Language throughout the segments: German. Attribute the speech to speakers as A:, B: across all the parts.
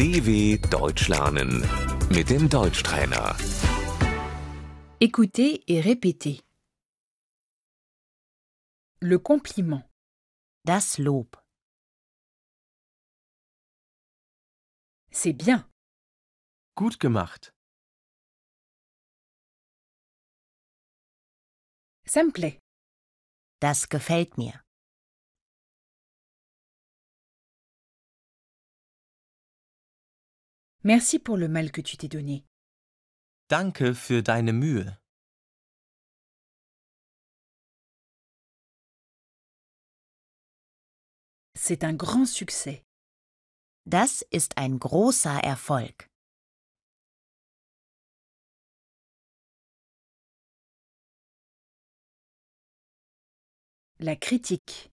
A: DW Deutsch lernen mit dem Deutschtrainer.
B: Écoutez et répétez. Le compliment.
C: Das Lob.
B: C'est bien.
D: Gut gemacht.
B: Ça me plaît.
C: Das gefällt mir.
B: Merci pour le mal que tu t'es donné.
D: Danke für deine Mühe.
B: C'est un grand succès.
C: Das ist ein großer Erfolg.
B: La critique.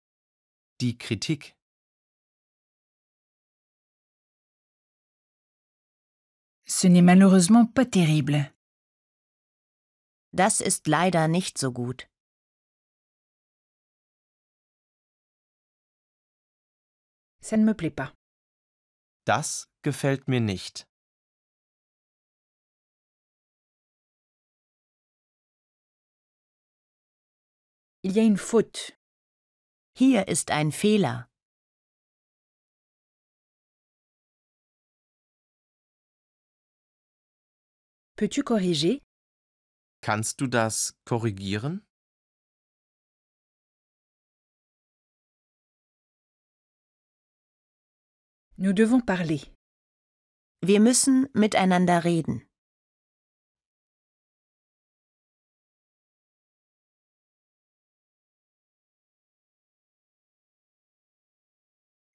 D: Die Kritik.
B: Ce n'est malheureusement pas terrible.
C: Das ist leider nicht so gut.
B: Ça ne me plaît pas.
D: Das gefällt mir nicht.
B: Il y a une faute.
C: Hier ist ein Fehler.
B: Peux-tu corriger
D: Kannst du das korrigieren?
B: Nous devons parler.
C: Wir müssen miteinander reden.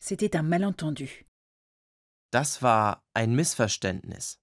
B: C'était un malentendu.
D: Das war ein Missverständnis.